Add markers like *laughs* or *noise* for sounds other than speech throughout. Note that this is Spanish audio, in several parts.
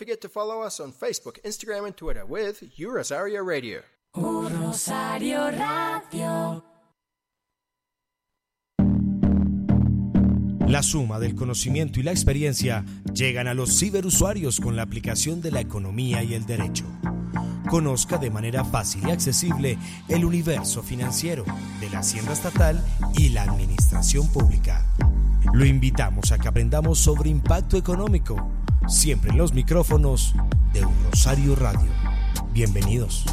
Forget to follow us on Facebook, Instagram, and Twitter with U Rosario Radio. Rosario Radio. La suma del conocimiento y la experiencia llegan a los ciberusuarios con la aplicación de la economía y el derecho. Conozca de manera fácil y accesible el universo financiero de la Hacienda Estatal y la Administración Pública. Lo invitamos a que aprendamos sobre impacto económico, siempre en los micrófonos de Rosario Radio. Bienvenidos.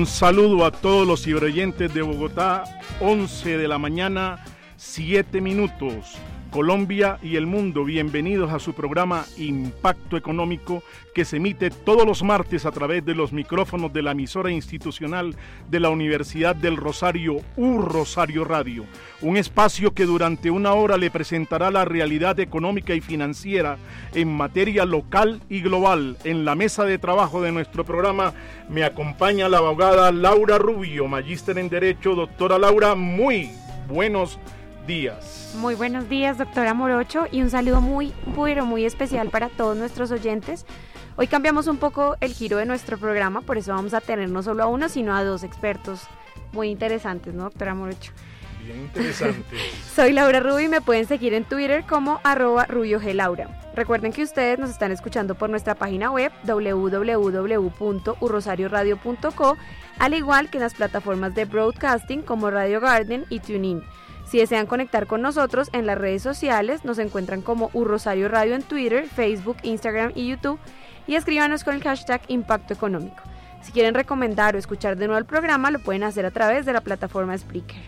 Un saludo a todos los ciberoyentes de Bogotá, 11 de la mañana, 7 minutos. Colombia y el mundo, bienvenidos a su programa Impacto Económico que se emite todos los martes a través de los micrófonos de la emisora institucional de la Universidad del Rosario, U Rosario Radio. Un espacio que durante una hora le presentará la realidad económica y financiera en materia local y global. En la mesa de trabajo de nuestro programa me acompaña la abogada Laura Rubio, magíster en Derecho. Doctora Laura, muy buenos días. Muy buenos días, doctora Morocho, y un saludo muy, pero muy especial para todos nuestros oyentes. Hoy cambiamos un poco el giro de nuestro programa, por eso vamos a tener no solo a uno, sino a dos expertos muy interesantes, ¿no, doctora Morocho? Bien interesante. *laughs* Soy Laura Rubio y me pueden seguir en Twitter como arroba rubioglaura. Recuerden que ustedes nos están escuchando por nuestra página web www.urrosarioradio.co, al igual que en las plataformas de broadcasting como Radio Garden y TuneIn. Si desean conectar con nosotros en las redes sociales, nos encuentran como Urrosario Radio en Twitter, Facebook, Instagram y YouTube y escríbanos con el hashtag Impacto Económico. Si quieren recomendar o escuchar de nuevo el programa, lo pueden hacer a través de la plataforma Spreaker.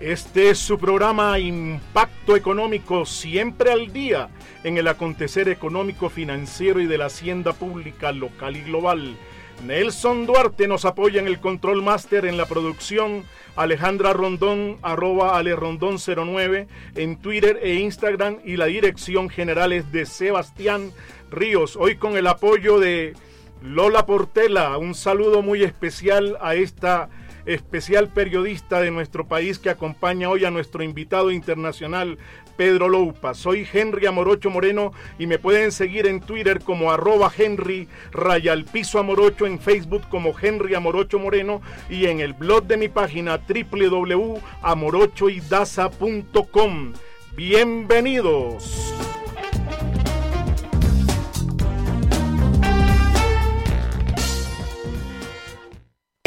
Este es su programa Impacto Económico, siempre al día en el acontecer económico, financiero y de la hacienda pública local y global. Nelson Duarte nos apoya en el control máster en la producción. Alejandra Rondón, arroba Ale Rondón 09 en Twitter e Instagram y la dirección general es de Sebastián Ríos. Hoy con el apoyo de Lola Portela. Un saludo muy especial a esta especial periodista de nuestro país que acompaña hoy a nuestro invitado internacional Pedro Loupa. Soy Henry Amorocho Moreno y me pueden seguir en Twitter como arroba Henry Rayalpiso Amorocho, en Facebook como Henry Amorocho Moreno y en el blog de mi página www.amorochoidaza.com. Bienvenidos.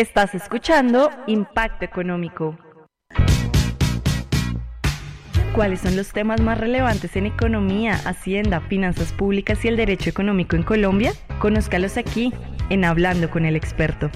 Estás escuchando Impacto Económico. ¿Cuáles son los temas más relevantes en economía, hacienda, finanzas públicas y el derecho económico en Colombia? Conózcalos aquí, en Hablando con el experto.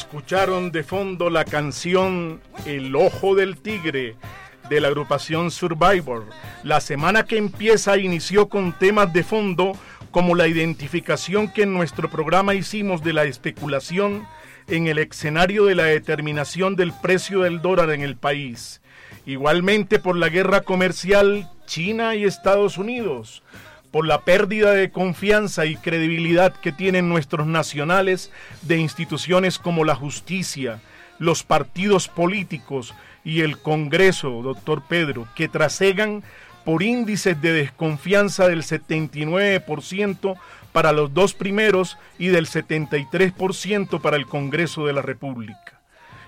Escucharon de fondo la canción El Ojo del Tigre de la agrupación Survivor. La semana que empieza inició con temas de fondo como la identificación que en nuestro programa hicimos de la especulación en el escenario de la determinación del precio del dólar en el país. Igualmente por la guerra comercial China y Estados Unidos, por la pérdida de confianza y credibilidad que tienen nuestros nacionales de instituciones como la justicia, los partidos políticos y el Congreso, doctor Pedro, que trasegan por índices de desconfianza del 79% para los dos primeros y del 73% para el Congreso de la República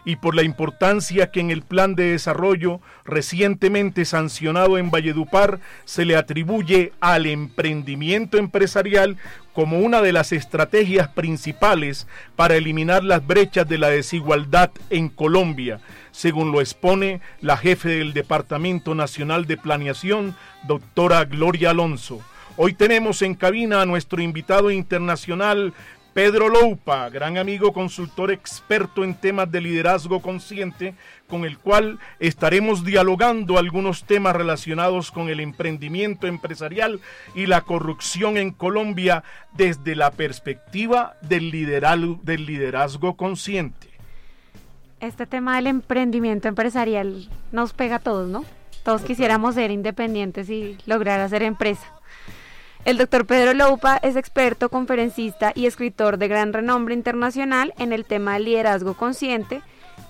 y por la importancia que en el plan de desarrollo recientemente sancionado en Valledupar se le atribuye al emprendimiento empresarial como una de las estrategias principales para eliminar las brechas de la desigualdad en Colombia, según lo expone la jefe del Departamento Nacional de Planeación, doctora Gloria Alonso. Hoy tenemos en cabina a nuestro invitado internacional, Pedro Loupa, gran amigo consultor experto en temas de liderazgo consciente, con el cual estaremos dialogando algunos temas relacionados con el emprendimiento empresarial y la corrupción en Colombia desde la perspectiva del liderazgo, del liderazgo consciente. Este tema del emprendimiento empresarial nos pega a todos, ¿no? Todos quisiéramos ser independientes y lograr hacer empresa. El doctor Pedro Loupa es experto, conferencista y escritor de gran renombre internacional en el tema del liderazgo consciente.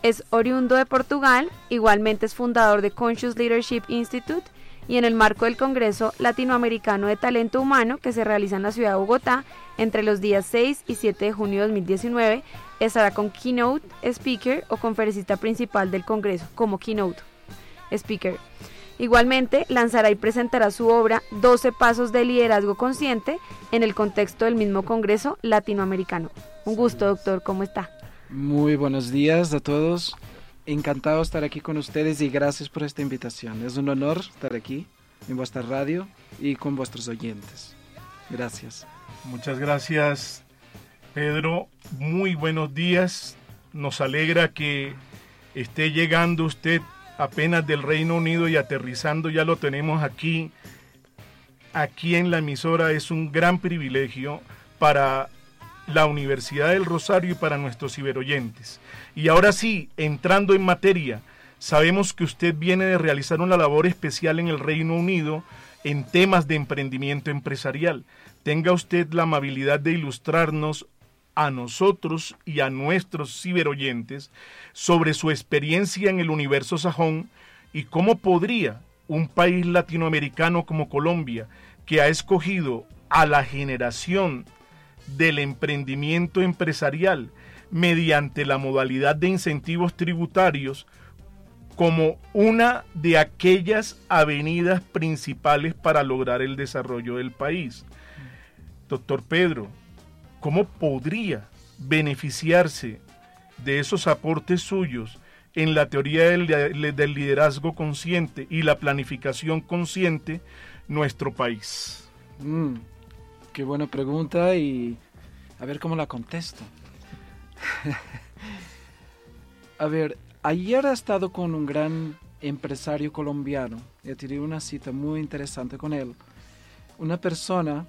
Es oriundo de Portugal, igualmente es fundador de Conscious Leadership Institute y en el marco del Congreso Latinoamericano de Talento Humano que se realiza en la ciudad de Bogotá entre los días 6 y 7 de junio de 2019, estará con keynote speaker o conferencista principal del Congreso como keynote speaker. Igualmente, lanzará y presentará su obra 12 Pasos de Liderazgo Consciente en el contexto del mismo Congreso Latinoamericano. Un gusto, doctor, ¿cómo está? Muy buenos días a todos. Encantado de estar aquí con ustedes y gracias por esta invitación. Es un honor estar aquí en vuestra radio y con vuestros oyentes. Gracias. Muchas gracias, Pedro. Muy buenos días. Nos alegra que esté llegando usted apenas del Reino Unido y aterrizando ya lo tenemos aquí, aquí en la emisora. Es un gran privilegio para la Universidad del Rosario y para nuestros ciberoyentes. Y ahora sí, entrando en materia, sabemos que usted viene de realizar una labor especial en el Reino Unido en temas de emprendimiento empresarial. Tenga usted la amabilidad de ilustrarnos a nosotros y a nuestros ciberoyentes sobre su experiencia en el universo sajón y cómo podría un país latinoamericano como Colombia, que ha escogido a la generación del emprendimiento empresarial mediante la modalidad de incentivos tributarios, como una de aquellas avenidas principales para lograr el desarrollo del país. Doctor Pedro, ¿cómo podría beneficiarse de esos aportes suyos en la teoría del, liderazgo consciente y la planificación consciente nuestro país? Mm, qué buena pregunta y a ver cómo la contesto. *laughs* a ver, ayer he estado con un gran empresario colombiano he tenido una cita muy interesante con él. Una persona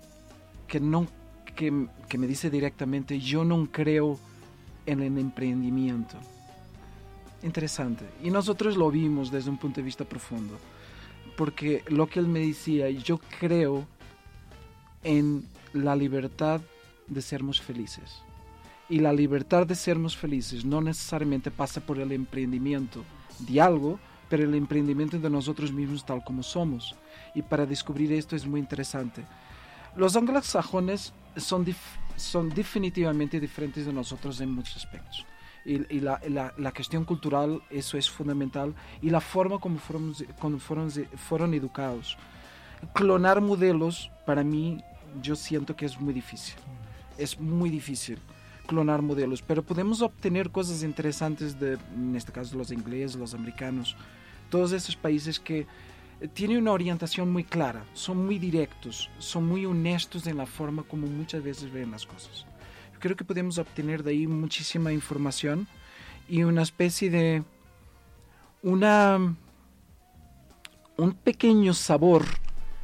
que no que, me dice directamente, yo no creo en el emprendimiento. Interesante. Y nosotros lo vimos desde un punto de vista profundo. Porque lo que él me decía, yo creo en la libertad de sermos felices. Y la libertad de sermos felices no necesariamente pasa por el emprendimiento de algo, pero el emprendimiento de nosotros mismos tal como somos. Y para descubrir esto es muy interesante. Los anglosajones son, son definitivamente diferentes de nosotros en muchos aspectos. Y, la, la, cuestión cultural, eso es fundamental, y la forma como fueron, como fueron, fueron educados. Clonar modelos, para mí, yo siento que es muy difícil. Es muy difícil clonar modelos, pero podemos obtener cosas interesantes de, en este caso, los ingleses, los americanos, todos esos países que tiene una orientación muy clara, son muy directos, son muy honestos en la forma como muchas veces ven las cosas. creo que podemos obtener de ahí muchísima información y una especie de una un pequeño sabor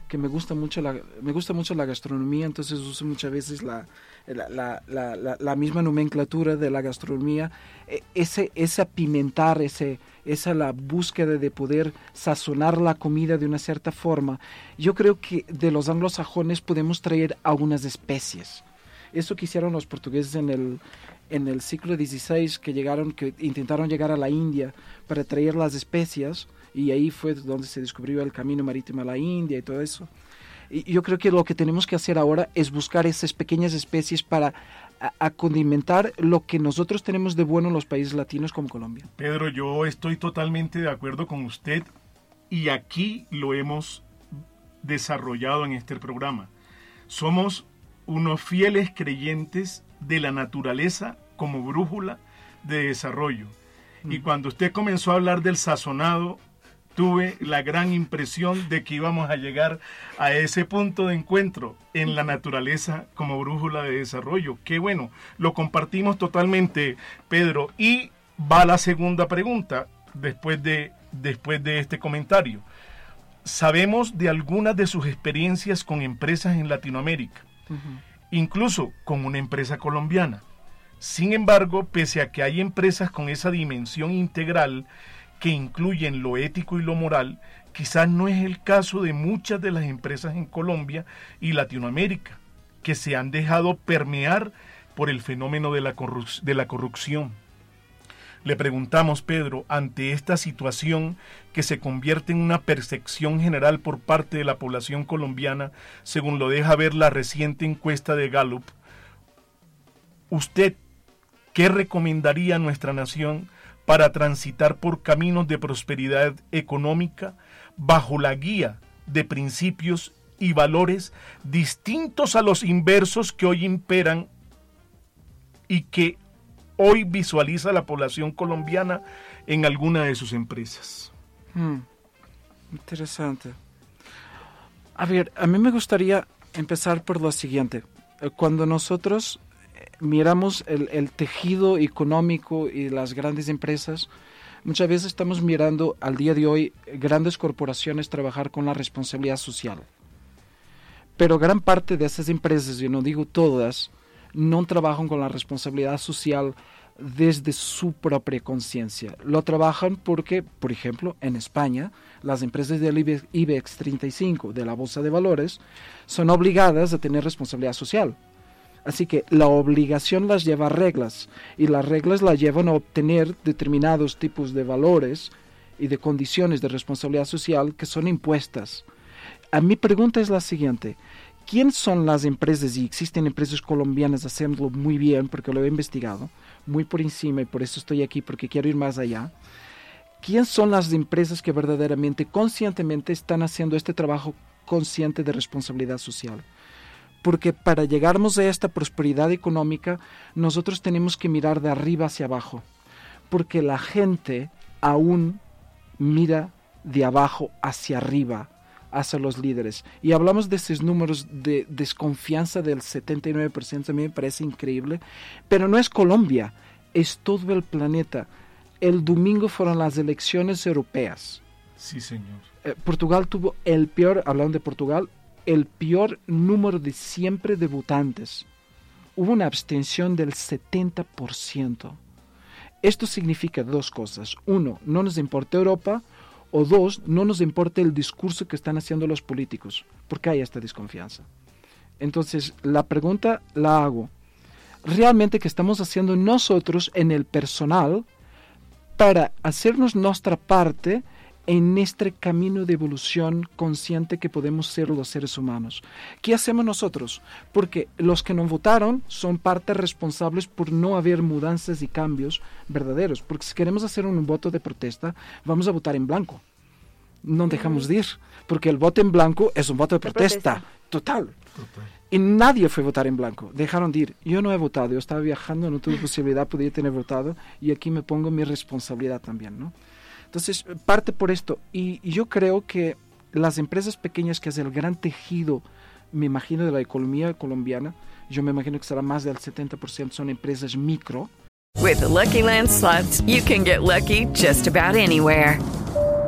que me gusta mucho la, me gusta mucho la gastronomía, entonces uso muchas veces la, la, la, la, misma nomenclatura de la gastronomía, e, ese, ese apimentar, ese, esa la búsqueda de poder sazonar la comida de una cierta forma. Yo creo que de los anglosajones podemos traer algunas especies. Eso que hicieron los portugueses en el, en el siglo XVI, que, llegaron, que intentaron llegar a la India para traer las especias, y ahí fue donde se descubrió el camino marítimo a la India y todo eso. Y yo creo que lo que tenemos que hacer ahora es buscar esas pequeñas especies para a, condimentar lo que nosotros tenemos de bueno en los países latinos como Colombia. Pedro, yo estoy totalmente de acuerdo con usted y aquí lo hemos desarrollado en este programa. Somos unos fieles creyentes de la naturaleza como brújula de desarrollo. Y mm. cuando usted comenzó a hablar del sazonado, tuve la gran impresión de que íbamos a llegar a ese punto de encuentro en la naturaleza como brújula de desarrollo. Qué bueno, lo compartimos totalmente, Pedro. Y va la segunda pregunta después de, después de este comentario. Sabemos de algunas de sus experiencias con empresas en Latinoamérica, incluso con una empresa colombiana. Sin embargo, pese a que hay empresas con esa dimensión integral, que incluyen lo ético y lo moral, quizás no es el caso de muchas de las empresas en Colombia y Latinoamérica, que se han dejado permear por el fenómeno de la, corrupción. Le preguntamos, Pedro, ante esta situación que se convierte en una percepción general por parte de la población colombiana, según lo deja ver la reciente encuesta de Gallup, ¿usted qué recomendaría a nuestra nación para transitar por caminos de prosperidad económica bajo la guía de principios y valores distintos a los inversos que hoy imperan y que hoy visualiza la población colombiana en alguna de sus empresas. Hmm. interesante. A ver, a mí me gustaría empezar por lo siguiente. Cuando nosotros miramos el, tejido económico y las grandes empresas, muchas veces estamos mirando al día de hoy grandes corporaciones trabajar con la responsabilidad social. Pero gran parte de esas empresas, yo no digo todas, no trabajan con la responsabilidad social desde su propia conciencia. Lo trabajan porque, por ejemplo, en España, las empresas del IBEX 35 de la Bolsa de Valores son obligadas a tener responsabilidad social Así que la obligación las lleva a reglas y las reglas las llevan a obtener determinados tipos de valores y de condiciones de responsabilidad social que son impuestas. A mi pregunta es la siguiente. ¿Quién son las empresas? Y existen empresas colombianas haciéndolo muy bien porque lo he investigado, muy por encima y por eso estoy aquí porque quiero ir más allá. ¿Quién son las empresas que verdaderamente, conscientemente están haciendo este trabajo consciente de responsabilidad social? Porque para llegarnos a esta prosperidad económica nosotros tenemos que mirar de arriba hacia abajo, porque la gente aún mira de abajo hacia arriba, hacia los líderes. Y hablamos de esos números de desconfianza del 79%, a mí me parece increíble, pero no es Colombia, es todo el planeta. El domingo fueron las elecciones europeas. Sí, señor. Eh, Portugal tuvo el peor, hablando de Portugal, el peor número de siempre de votantes. Hubo una abstención del 70%. Esto significa dos cosas. Uno, no nos importa Europa. O dos, no nos importa el discurso que están haciendo los políticos. porque hay esta desconfianza? Entonces, la pregunta la hago. ¿Realmente qué estamos haciendo nosotros en el personal para hacernos nuestra parte en este camino de evolución consciente que podemos ser los seres humanos. ¿Qué hacemos nosotros? Porque los que no votaron son parte responsables por no haber mudanzas y cambios verdaderos. Porque si queremos hacer un voto de protesta, vamos a votar en blanco. No dejamos de ir, porque el voto en blanco es un voto de protesta, Total. Y nadie fue a votar en blanco, dejaron de ir. Yo no he votado, yo estaba viajando, no tuve *laughs* posibilidad, podía tener votado, y aquí me pongo mi responsabilidad también, ¿no? Entonces, parte por esto. Y, yo creo que las empresas pequeñas, que es el gran tejido, me imagino, de la economía colombiana, yo me imagino que será más del 70% son empresas micro. With Lucky Land slots, you can get lucky just about anywhere.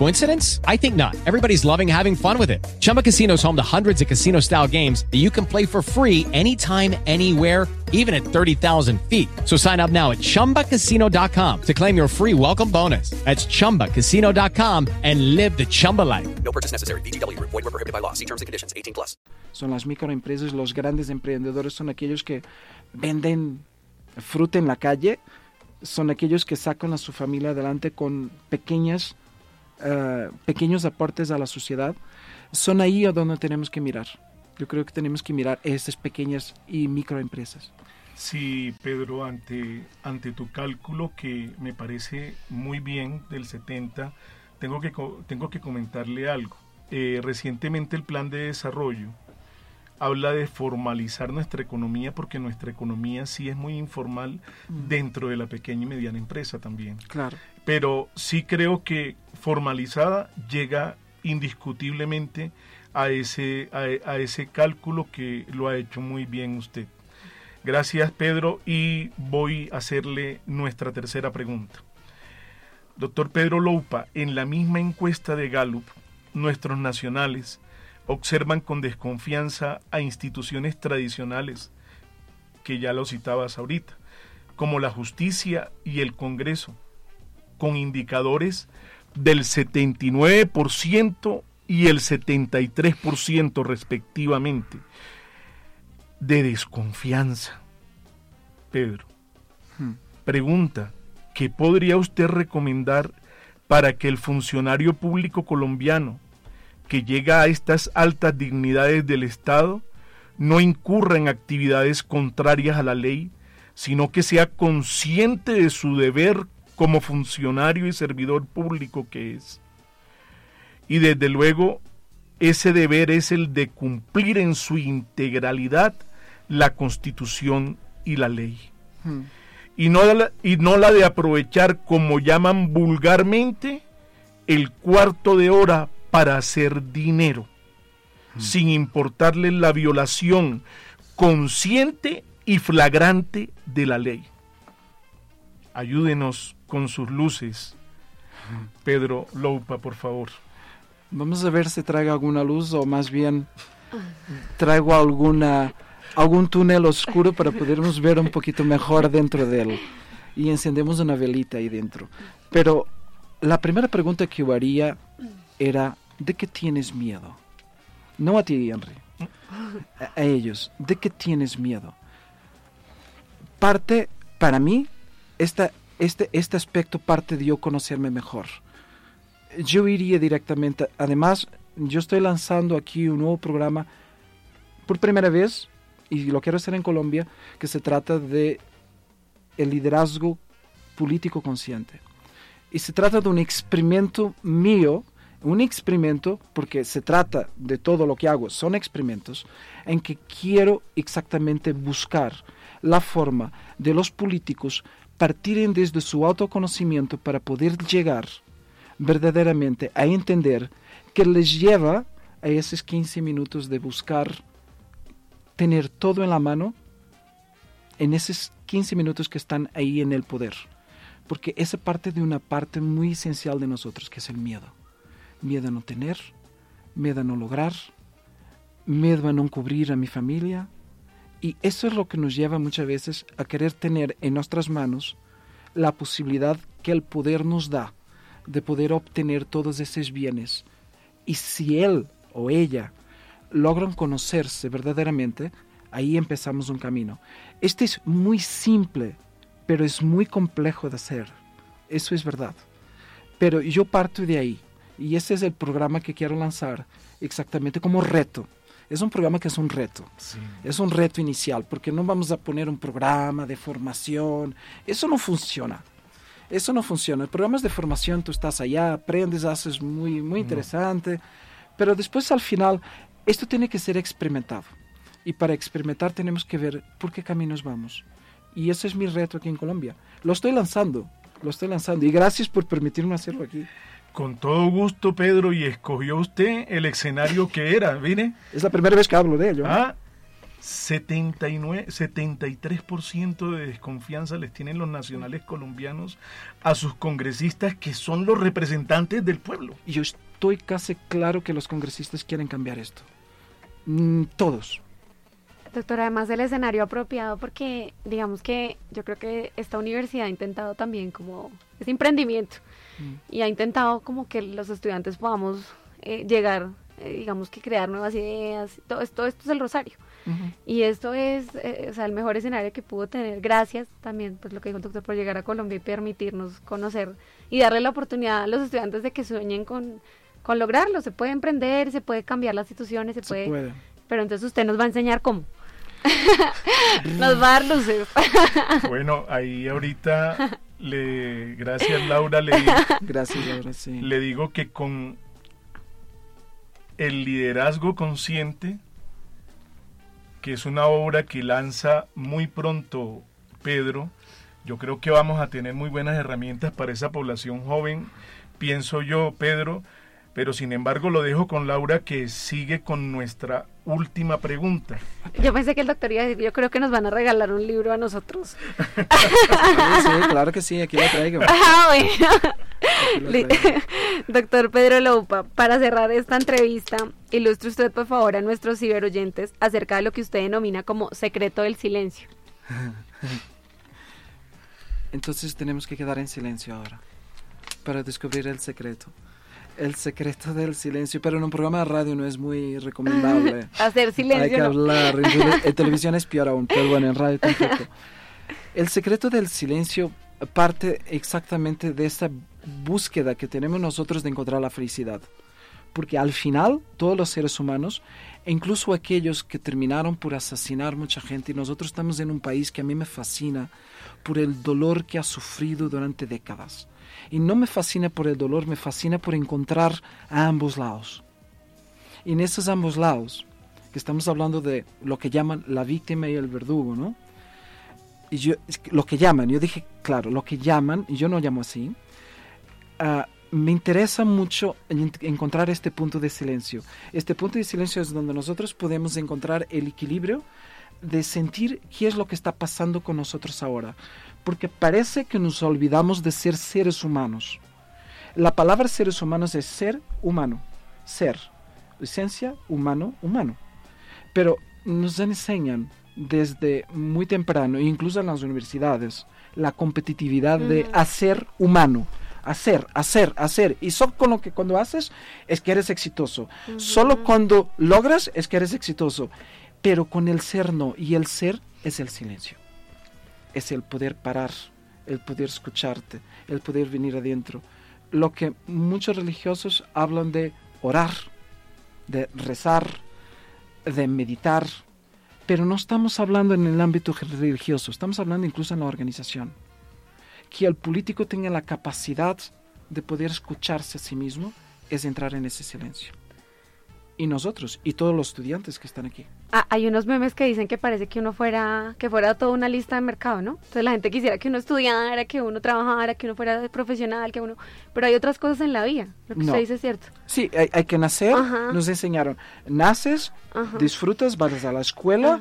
Coincidence? I think not. Everybody's loving having fun with it. Chumba Casino is home to hundreds of casino-style games that you can play for free anytime, anywhere, even at 30,000 feet. So sign up now at ChumbaCasino.com to claim your free welcome bonus. That's ChumbaCasino.com and live the Chumba life. No purchase necessary. VGW. Void were prohibited by law. See terms and conditions. 18 plus. Son las microempresas, los grandes emprendedores son aquellos que venden fruta en la calle, son aquellos que sacan a su familia adelante con pequeñas, uh, pequeños aportes a la sociedad. Son ahí a donde tenemos que mirar. Yo creo que tenemos que mirar estas pequeñas y microempresas. Sí, Pedro, ante, ante tu cálculo que me parece muy bien del 70, tengo que, tengo que comentarle algo. Eh, recientemente el plan de desarrollo habla de formalizar nuestra economía porque nuestra economía sí es muy informal mm. dentro de la pequeña y mediana empresa también. Claro. Pero sí creo que formalizada llega indiscutiblemente a ese, a, a ese cálculo que lo ha hecho muy bien usted. Gracias Pedro y voy a hacerle nuestra tercera pregunta. Doctor Pedro Loupa, en la misma encuesta de Gallup, nuestros nacionales observan con desconfianza a instituciones tradicionales, que ya lo citabas ahorita, como la justicia y el Congreso, con indicadores del 79% y el 73% respectivamente de desconfianza. Pedro, hmm. pregunta, ¿qué podría usted recomendar para que el funcionario público colombiano que llega a estas altas dignidades del Estado no incurra en actividades contrarias a la ley, sino que sea consciente de su deber como funcionario y servidor público que es. Y desde luego, ese deber es el de cumplir en su integralidad la constitución y la ley. Hmm y no, la, y no la de aprovechar, como llaman vulgarmente, el cuarto de hora para hacer dinero, mm. sin importarle la violación consciente y flagrante de la ley. Ayúdenos con sus luces, Pedro Loupa, por favor. Vamos a ver si traigo alguna luz o más bien traigo alguna algún túnel oscuro para podernos ver un poquito mejor dentro de él. Y encendemos una velita ahí dentro. Pero la primera pregunta que yo haría era, ¿de qué tienes miedo? No a ti, Henry. A, ellos. ¿De qué tienes miedo? Parte, para mí, esta, este, este aspecto parte de yo conocerme mejor. Yo iría directamente, además, yo estoy lanzando aquí un nuevo programa por primera vez y lo quiero hacer en Colombia, que se trata de el liderazgo político consciente. Y se trata de un experimento mío, un experimento, porque se trata de todo lo que hago, son experimentos, en que quiero exactamente buscar la forma de los políticos partirem desde su autoconocimiento para poder llegar verdaderamente a entender que les lleva a esos 15 minutos de buscar tener todo en la mano en esos 15 minutos que están ahí en el poder. Porque esa parte de una parte muy esencial de nosotros, que es el miedo. Miedo a no tener, miedo a no lograr, miedo a no cubrir a mi familia. Y eso es lo que nos lleva muchas veces a querer tener en nuestras manos la posibilidad que el poder nos da de poder obtener todos esos bienes. Y si él o ella logran conocerse verdaderamente, ahí empezamos un camino. Este es muy simple, pero es muy complejo de hacer. Eso es verdad. Pero yo parto de ahí. Y ese es el programa que quiero lanzar exactamente como reto. Es un programa que es un reto. Es un reto inicial, porque no vamos a poner un programa de formación. Eso no funciona. Eso no funciona. El programa es de formación, tú estás allá, aprendes, haces muy, muy interesante. Pero después al final, esto tiene que ser experimentado. Y para experimentar tenemos que ver por qué caminos vamos. Y ese es mi reto aquí en Colombia. Lo estoy lanzando, lo estoy lanzando. Y gracias por permitirme hacerlo aquí. Con todo gusto, Pedro, y escogió usted el escenario que era, ¿viene? Es la primera vez que hablo de ello. ¿eh? Ah, 79, 73% de desconfianza les tienen los nacionales colombianos a sus congresistas que son los representantes del pueblo. Y yo estoy casi claro que los congresistas quieren cambiar esto. Mm, todos. Doctor, además del escenario apropiado, porque digamos que yo creo que esta universidad ha intentado también como ese emprendimiento Mm. y ha intentado como que los estudiantes podamos eh, llegar, eh, digamos que crear nuevas ideas, todo esto, esto es el Rosario. Y esto es eh, o sea, el mejor escenario que pudo tener, gracias también, pues lo que dijo el doctor, por llegar a Colombia y permitirnos conocer y darle la oportunidad a los estudiantes de que sueñen con, con lograrlo. Se puede emprender, se puede cambiar las instituciones, se, puede, puede. Pero entonces usted nos va a enseñar cómo. *laughs* nos va a dar luces. bueno, ahí ahorita *laughs* le gracias Laura le *laughs* gracias Laura *laughs* sí. le digo que con el liderazgo consciente que es una obra que lanza muy pronto Pedro yo creo que vamos a tener muy buenas herramientas para esa población joven pienso yo Pedro pero sin embargo lo dejo con Laura que sigue con nuestra última pregunta. Yo pensé que el doctor iba a decir, yo creo que nos van a regalar un libro a nosotros. sí, claro que sí, aquí lo traigo. *laughs* Ah, bueno. *laughs* doctor Pedro Loupa, para cerrar esta entrevista, ilustre usted por favor a nuestros ciberoyentes acerca de lo que usted denomina como secreto del silencio. *laughs* Entonces tenemos que quedar en silencio ahora para descubrir el secreto el secreto del silencio, pero en un programa de radio no es muy recomendable. *laughs* Hacer silencio. Hay que hablar. *laughs* En, en, televisión es peor aún, pero bueno, en radio tampoco. El secreto del silencio parte exactamente de esta búsqueda que tenemos nosotros de encontrar la felicidad. Porque al final, todos los seres humanos, incluso aquellos que terminaron por asesinar mucha gente, y nosotros estamos en un país que a mí me fascina por el dolor que ha sufrido durante décadas y no me fascina por el dolor, me fascina por encontrar a ambos lados. Y en esos ambos lados, que estamos hablando de lo que llaman la víctima y el verdugo, ¿no? Y yo, lo que llaman, yo dije, claro, lo que llaman, y yo no llamo así, uh, me interesa mucho encontrar este punto de silencio. Este punto de silencio es donde nosotros podemos encontrar el equilibrio de sentir qué es lo que está pasando con nosotros ahora porque parece que nos olvidamos de ser seres humanos. La palabra seres humanos es ser humano, ser, esencia, humano, humano. Pero nos enseñan desde muy temprano, incluso en las universidades, la competitividad de hacer humano. Hacer, hacer, hacer. Y solo con lo que cuando haces es que eres exitoso. Solo cuando logras es que eres exitoso. Pero con el ser no. Y el ser es el silencio es el poder parar, el poder escucharte, el poder venir adentro. Lo que muchos religiosos hablan de orar, de rezar, de meditar, pero no estamos hablando en el ámbito religioso, estamos hablando incluso en la organización. Que el político tenga la capacidad de poder escucharse a sí mismo es entrar en ese silencio y nosotros y todos los estudiantes que están aquí. Ah, hay unos memes que dicen que parece que uno fuera que fuera toda una lista de mercado, ¿no? Entonces la gente quisiera que uno estudiara, que uno trabajara, que uno fuera profesional, que uno, pero hay otras cosas en la vida. Lo que usted dice es cierto. Sí, hay, que nacer. Nos enseñaron, naces, disfrutas, vas a la escuela,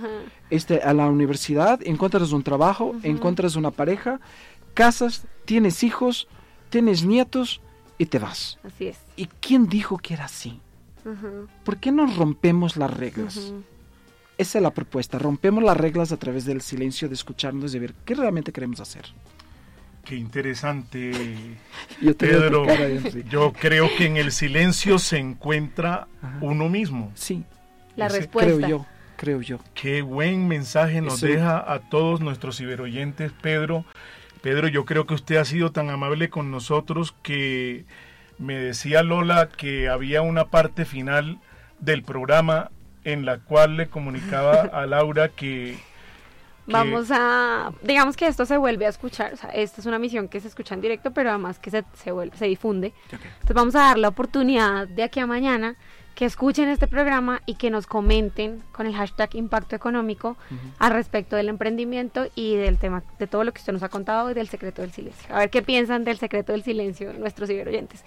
este, a la universidad, encuentras un trabajo, encuentras una pareja, casas, tienes hijos, tienes nietos y te vas. Así es. ¿Y quién dijo que era así? ¿Por qué no rompemos las reglas? Esa es la propuesta. Rompemos las reglas a través del silencio, de escucharnos, de ver qué realmente queremos hacer. Qué interesante, *laughs* Pedro. Yo creo que en el silencio se encuentra uno mismo. Sí. La respuesta. Creo yo, creo yo. Qué buen mensaje nos deja a todos nuestros ciberoyentes, Pedro. Pedro, yo creo que usted ha sido tan amable con nosotros que me decía Lola que había una parte final del programa en la cual le comunicaba *laughs* a Laura que Vamos a, digamos que esto se vuelve a escuchar, o sea, esta es una misión que se escucha en directo, pero además que se, se, vuelve, se difunde. Entonces vamos a dar la oportunidad de aquí a mañana que escuchen este programa y que nos comenten con el hashtag impacto económico al respecto del emprendimiento y del tema, de todo lo que usted nos ha contado y del secreto del silencio. A ver qué piensan del secreto del silencio nuestros ciberoyentes.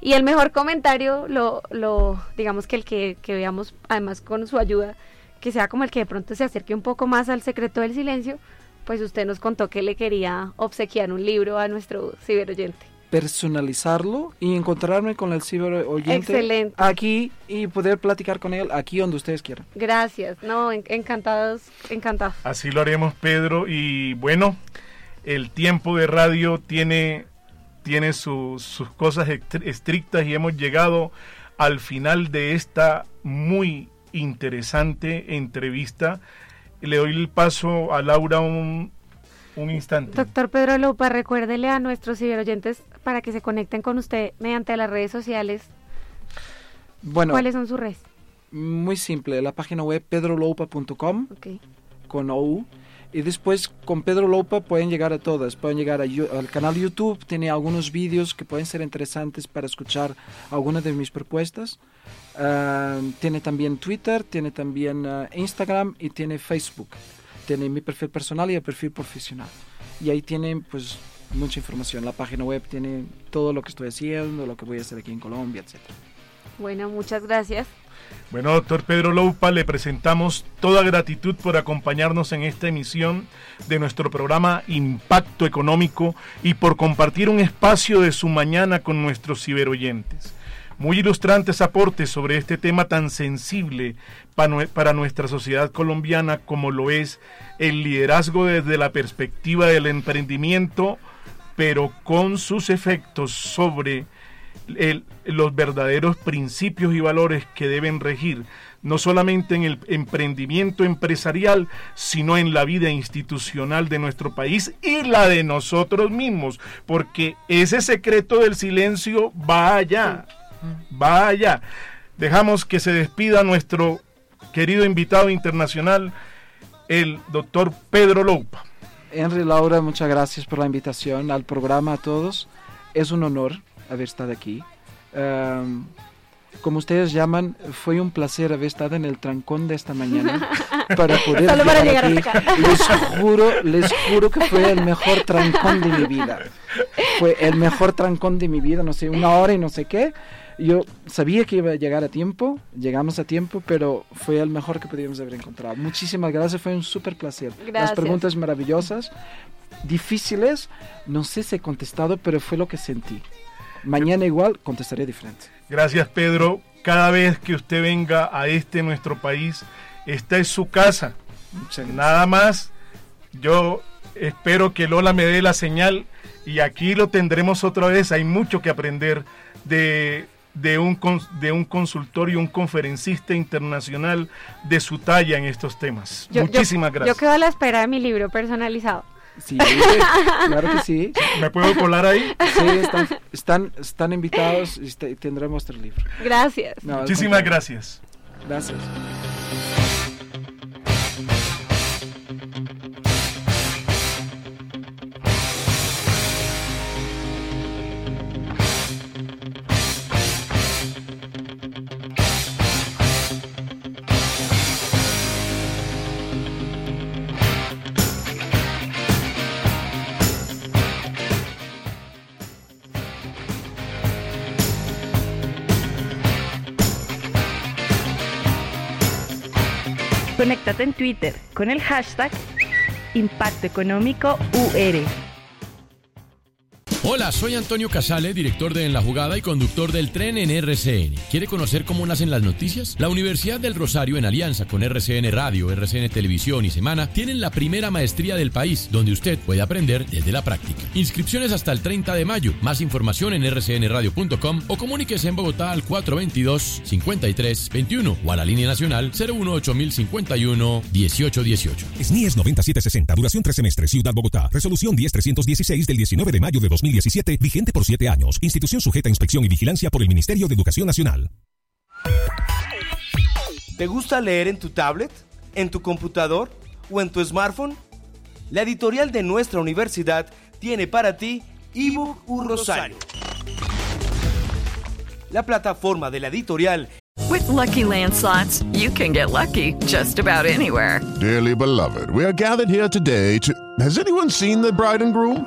Y el mejor comentario, lo, lo digamos que el que, que veamos, además con su ayuda, que sea como el que de pronto se acerque un poco más al secreto del silencio, pues usted nos contó que le quería obsequiar un libro a nuestro ciberoyente. Personalizarlo y encontrarme con el ciberoyente Excelente. aquí y poder platicar con él aquí donde ustedes quieran. Gracias, no, en- encantados, encantados. Así lo haremos, Pedro. Y bueno, el tiempo de radio tiene, tiene sus- sus cosas estrictas y hemos llegado al final de esta muy interesante entrevista. Le doy el paso a Laura un, un instante. Doctor Pedro Lupa, recuérdele a nuestros ciberoyentes para que se conecten con usted mediante las redes sociales. Bueno, ¿Cuáles son sus redes? muy simple, la página web pedroloupa.com Ok. con OU. Y después con Pedro Lopa pueden llegar a todas. Pueden llegar a al canal YouTube, tiene algunos vídeos que pueden ser interesantes para escuchar algunas de mis propuestas. Ah, tiene también Twitter, tiene también ah, Instagram y tiene Facebook. Tiene mi perfil personal y el perfil profesional. Y ahí tienen pues mucha información. La página web tiene todo lo que estoy haciendo, lo que voy a hacer aquí en Colombia, etc. Bueno, muchas gracias. Bueno, doctor Pedro Loupa, le presentamos toda gratitud por acompañarnos en esta emisión de nuestro programa Impacto Económico y por compartir un espacio de su mañana con nuestros ciberoyentes. Muy ilustrantes aportes sobre este tema tan sensible para nuestra sociedad colombiana como lo es el liderazgo desde la perspectiva del emprendimiento, pero con sus efectos sobre el- los verdaderos principios y valores que deben regir no solamente en el emprendimiento empresarial, sino en la vida institucional de nuestro país y la de nosotros mismos, porque ese secreto del silencio va allá, allá. Dejamos que se despida nuestro querido invitado internacional, el doctor Pedro Loupa. Henry, Laura, muchas gracias por la invitación al programa a todos. Es un honor haber estado aquí. Em, como ustedes llaman, fue un placer haber estado en el trancón de esta mañana *laughs* para poder Solo para llegar llegar aquí. hasta acá. Les juro, les juro que fue el mejor trancón de mi vida. Fue el mejor trancón de mi vida, no sé, una hora y no sé qué. Yo sabía que iba a llegar a tiempo, llegamos a tiempo, pero fue el mejor que podíamos haber encontrado. Muchísimas gracias, fue un súper placer. Las Gracias. preguntas maravillosas, difíciles, no sé si he contestado, pero fue lo que sentí. Mañana igual contestaré diferente. Gracias Pedro. Cada vez que usted venga a este nuestro país, esta es su casa. Nada más, yo espero que Lola me dé la señal y aquí lo tendremos otra vez. Hay mucho que aprender de, de, un, de un consultor y un conferencista internacional de su talla en estos temas. Yo- yo- Muchísimas gracias. Yo quedo a la espera de mi libro personalizado. Sí, claro que sí. *laughs* ¿Me puedo colar ahí? Sí, están, están, están invitados y este- tendremos nuestro libro. Gracias. No, Muchísimas gracias. Gracias. Conéctate en Twitter con el hashtag Impacto Económico UR. Hola, soy Antonio Casale, director de En la Jugada y conductor del tren en RCN. ¿Quiere conocer cómo nacen las noticias? La Universidad del Rosario, en alianza con RCN Radio, RCN Televisión y Semana, tienen la primera maestría del país, donde usted puede aprender desde la práctica. Inscripciones hasta el 30 de mayo. Más información en rcnradio.com o comuníquese en Bogotá al 422-5321 o a la línea nacional 018-051-1818. SNIES 9760, duración tres semestres, Ciudad Bogotá. Resolución 10316 del 19 de mayo de 2017, vigente por siete años. Institución sujeta a inspección y vigilancia por el Ministerio de Educación Nacional. ¿Te gusta leer en tu tablet, en tu computador o en tu smartphone? La editorial de nuestra universidad tiene para ti ebook Un Rosario. La plataforma de la editorial With lucky landslots, you can get lucky just about anywhere. Dearly beloved, we are gathered here today to. Has anyone seen the bride and groom?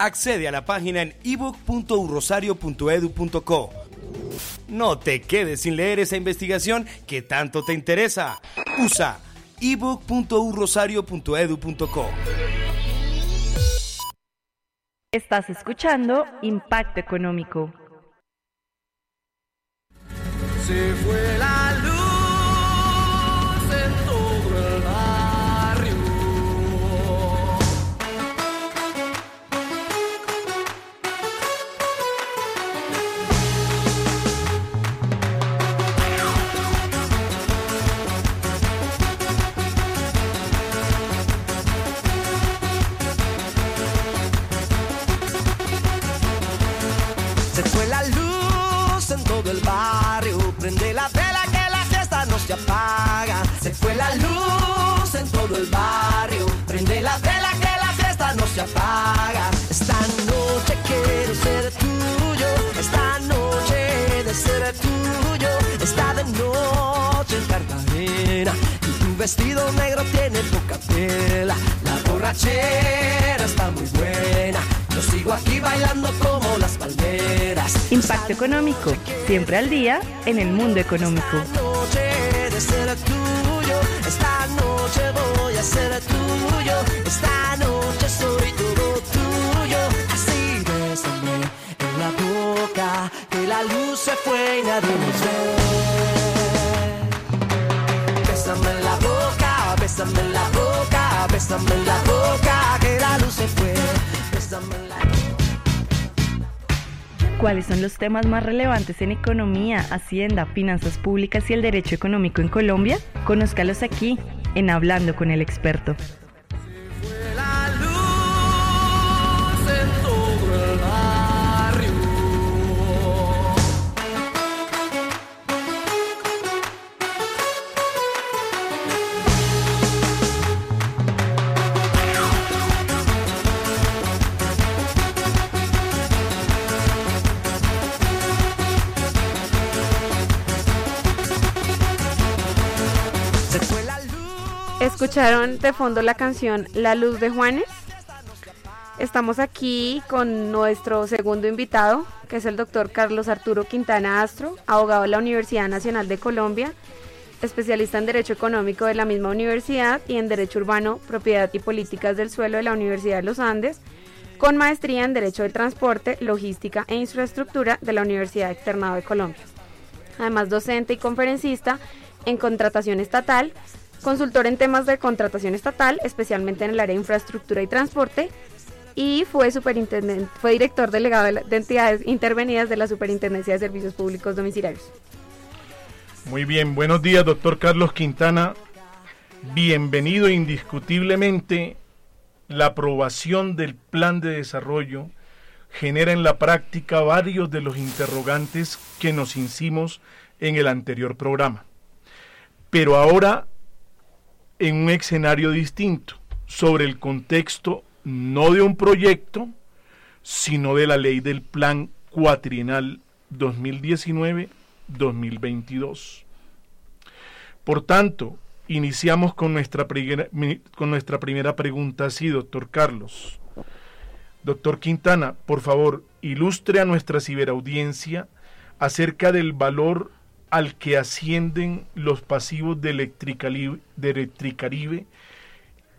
Accede a la página en ebook.urrosario.edu.co. No te quedes sin leer esa investigación que tanto te interesa. Usa ebook.urrosario.edu.co. Estás escuchando Impacto Económico. Se fue la Económico, siempre al día en el mundo económico. ¿Cuáles son los temas más relevantes en economía, hacienda, finanzas públicas y el derecho económico en Colombia? Conózcalos aquí, en Hablando con el experto. ¿Escucharon de fondo la canción La Luz de Juanes? Estamos aquí con nuestro segundo invitado, que es el doctor Carlos Arturo Quintana Astro, abogado de la Universidad Nacional de Colombia, especialista en Derecho Económico de la misma universidad y en Derecho Urbano, Propiedad y Políticas del Suelo de la Universidad de los Andes, con maestría en Derecho del Transporte, Logística e Infraestructura de la Universidad Externado de Colombia. Además, docente y conferencista en contratación estatal, consultor en temas de contratación estatal, especialmente en el área de infraestructura y transporte, y fue superintendente, fue director delegado de, entidades intervenidas de la Superintendencia de Servicios Públicos Domiciliarios. Muy bien, buenos días, doctor Carlos Quintana. Bienvenido indiscutiblemente. La aprobación del plan de desarrollo genera en la práctica varios de los interrogantes que nos hicimos en el anterior programa. Pero ahora en un escenario distinto, sobre el contexto no de un proyecto, sino de la ley del plan cuatrienal 2019-2022. Por tanto, Iniciamos con nuestra, primera, con nuestra primera pregunta así, doctor Carlos. Doctor Quintana, por favor, ilustre a nuestra ciberaudiencia acerca del valor al que ascienden los pasivos de Electricaribe, de Electricaribe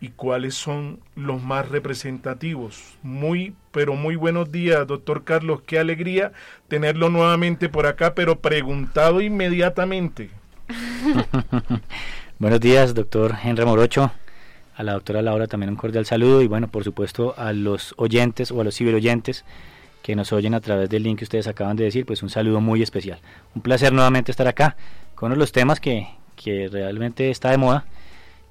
y cuáles son los más representativos. Muy, pero muy buenos días, doctor Carlos. Qué alegría tenerlo nuevamente por acá, pero preguntado inmediatamente. *laughs* Buenos días, doctor Henry Morocho. A la doctora Laura también un cordial saludo y bueno, por supuesto a los oyentes o a los ciberoyentes que nos oyen a través del link que ustedes acaban de decir, pues un saludo muy especial. Un placer nuevamente estar acá con uno de los temas que, que realmente está de moda,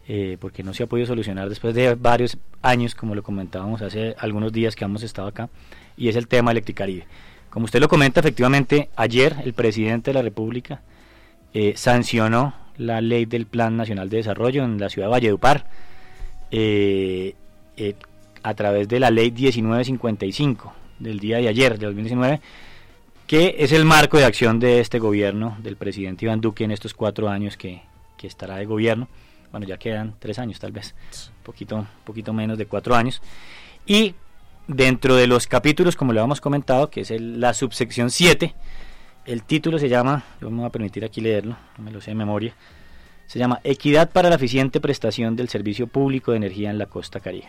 eh, porque no se ha podido solucionar después de varios años, como lo comentábamos hace algunos días que hemos estado acá, y es el tema Electricaribe. Como usted lo comenta, efectivamente, ayer el presidente de la República eh, sancionó la ley del Plan Nacional de Desarrollo en la ciudad de Valledupar eh, eh, a través de la ley 1955 del día de ayer, de 2019, que es el marco de acción de este gobierno, del presidente Iván Duque en estos cuatro años que, que estará de gobierno. Bueno, ya quedan tres años tal vez, un poquito, poquito menos de cuatro años. Y dentro de los capítulos, como le habíamos comentado, que es la subsección 7, el título se llama, yo me voy a permitir aquí leerlo, no me lo sé de memoria, se llama Equidad para la eficiente prestación del servicio público de energía en la costa caribe,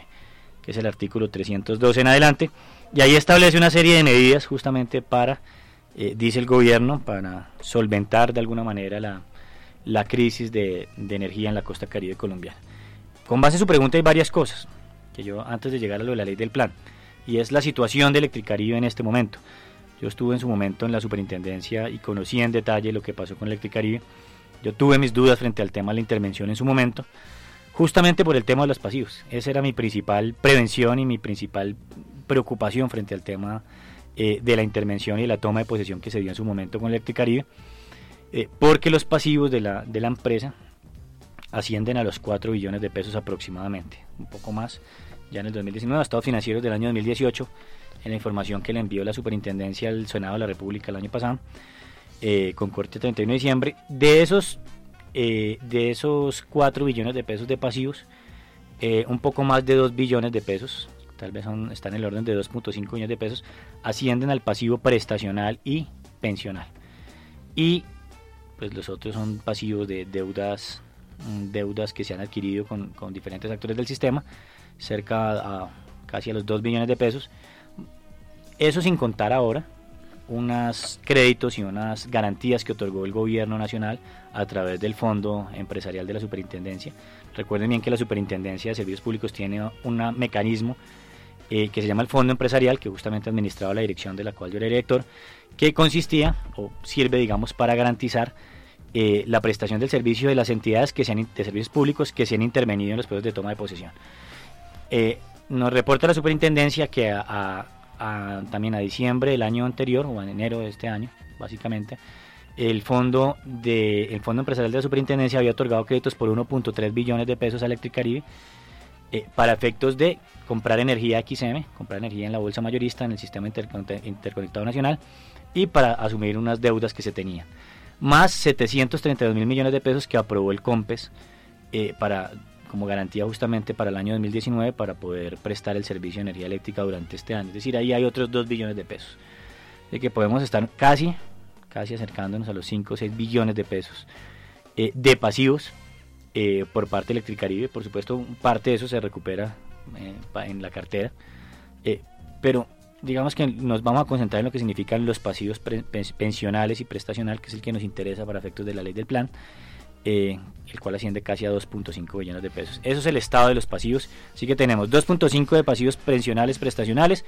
que es el artículo 312 en adelante, y ahí establece una serie de medidas justamente para, eh, dice el gobierno, para solventar de alguna manera la, la crisis de, de energía en la costa caribe colombiana. Con base en su pregunta hay varias cosas, que yo antes de llegar a lo de la ley del plan, y es la situación de Electricaribe en este momento. Yo estuve en su momento en la superintendencia y conocí en detalle lo que pasó con Electricaribe. Yo tuve mis dudas frente al tema de la intervención en su momento, justamente por el tema de los pasivos. Esa era mi principal prevención y mi principal preocupación frente al tema eh, de la intervención y la toma de posesión que se dio en su momento con Electricaribe, eh, porque los pasivos de la, de la empresa ascienden a los 4 billones de pesos aproximadamente, un poco más ya en el 2019, estados financieros del año 2018 en la información que le envió la superintendencia al Senado de la República el año pasado, eh, con corte 31 de diciembre, de esos, eh, de esos 4 billones de pesos de pasivos, un poco más de 2 billones de pesos, tal vez son, en el orden de 2.5 billones de pesos, ascienden al pasivo prestacional y pensional. Y pues los otros son pasivos de deudas, mm, deudas que se han adquirido con, con diferentes actores del sistema, cerca a casi a los 2 billones de pesos eso sin contar ahora unos créditos y unas garantías que otorgó el gobierno nacional a través del Fondo Empresarial de la Superintendencia. Recuerden bien que la Superintendencia de Servicios Públicos tiene un mecanismo eh, que se llama el Fondo Empresarial, que justamente administraba la dirección de la cual yo era director, que consistía o sirve, digamos, para garantizar eh, la prestación del servicio de las entidades que sean de servicios públicos que se han intervenido en los procesos de toma de posesión. Eh, nos reporta la superintendencia que a, también a diciembre del año anterior o en enero de este año, básicamente, el fondo de el fondo empresarial de la superintendencia había otorgado créditos por 1.3 billones de pesos a Electricaribe eh, para efectos de comprar energía XM, comprar energía en la bolsa mayorista en el sistema interconectado nacional y para asumir unas deudas que se tenían. Más 732 mil millones de pesos que aprobó el COMPES eh, para como garantía justamente para el año 2019 para poder prestar el servicio de energía eléctrica durante este año. Es decir, ahí hay otros 2 billones de pesos. De que podemos estar casi, casi acercándonos a los 5 o 6 billones de pesos eh, de pasivos eh, por parte de Electricaribe. Por supuesto, parte de eso se recupera eh, en la cartera. pero digamos que nos vamos a concentrar en lo que significan los pasivos pensionales y prestacional, que es el que nos interesa para efectos de la ley del plan. Eh, el cual asciende casi a 2.5 billones de pesos. Eso es el estado de los pasivos. Así que tenemos 2.5 de pasivos pensionales prestacionales,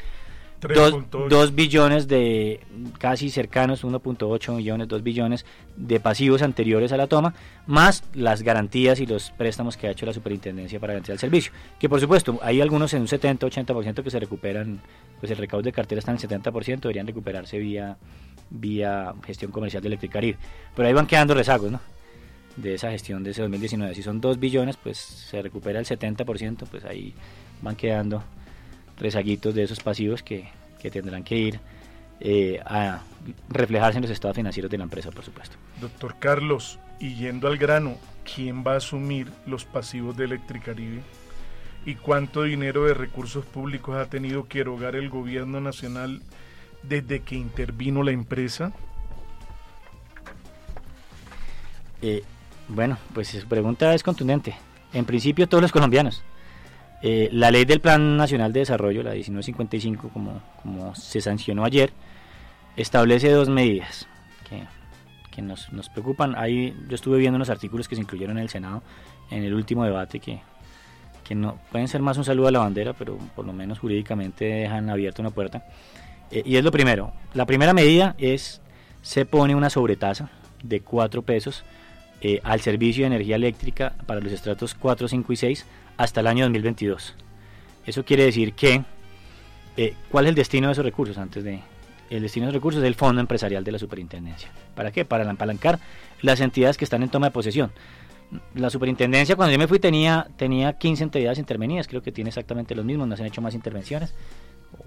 2, billones de casi cercanos, 1.8 millones, 2 billones de pasivos anteriores a la toma, más las garantías y los préstamos que ha hecho la superintendencia para garantizar el servicio. Que por supuesto, hay algunos en un 70-80% que se recuperan, pues el recaudo de cartera está en el 70%, deberían recuperarse vía, vía gestión comercial de Electricaribe. Pero ahí van quedando rezagos, ¿no? de esa gestión de ese 2019. Si son 2 billones, pues se recupera el 70%, pues ahí van quedando rezaguitos de esos pasivos que, que tendrán que ir eh, a reflejarse en los estados financieros de la empresa, por supuesto. Doctor Carlos, Y yendo al grano, ¿quién va a asumir los pasivos de Electricaribe? ¿Y cuánto dinero de recursos públicos ha tenido que erogar el gobierno nacional desde que intervino la empresa? Eh, bueno, pues su pregunta es contundente. En principio todos los colombianos. Eh, la ley del Plan Nacional de Desarrollo, la 1955, como, como se sancionó ayer, establece dos medidas que, que nos, nos, preocupan. Ahí yo estuve viendo unos artículos que se incluyeron en el Senado en el último debate que, que no pueden ser más un saludo a la bandera, pero por lo menos jurídicamente dejan abierta una puerta. Eh, y es lo primero. La primera medida es se pone una sobretasa de 4 pesos eh, al servicio de energía eléctrica para los estratos 4, 5 y 6 hasta el año 2022. Eso quiere decir que, eh, ¿cuál es el destino de esos recursos? Antes de, el destino de esos recursos es el fondo empresarial de la superintendencia. ¿Para qué? Para apalancar las entidades que están en toma de posesión. La superintendencia, cuando yo me fui, tenía, tenía 15 entidades intervenidas, creo que tiene exactamente los mismos, no se han hecho más intervenciones,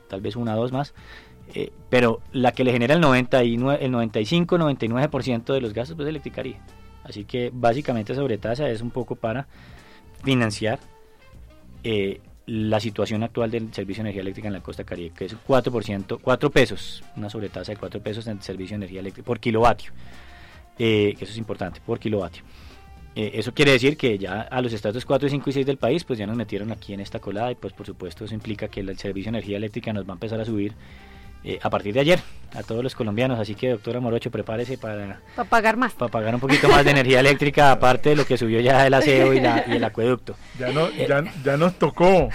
tal vez una o dos más. Eh, pero la que le genera el, 99, el 95-99% de los gastos pues, es Electricaría. Así que básicamente sobretasa es un poco para financiar eh, la situación actual del servicio de energía eléctrica en la costa caribe, que es 4%, 4 pesos, una sobretasa de 4 pesos en el servicio de energía eléctrica por kilovatio, eh, que eso es importante, por kilovatio. Eh, eso quiere decir que ya a los estados 4, 5 y 6 del país, pues ya nos metieron aquí en esta colada y pues por supuesto eso implica que el servicio de energía eléctrica nos va a empezar a subir eh, a partir de ayer a todos los colombianos. Así que, doctora Morocho, prepárese para, para pagar más. Para pagar un poquito más de energía eléctrica, *laughs* aparte de lo que subió ya el aseo y, la, y el acueducto. Ya, no, ya, ya nos tocó.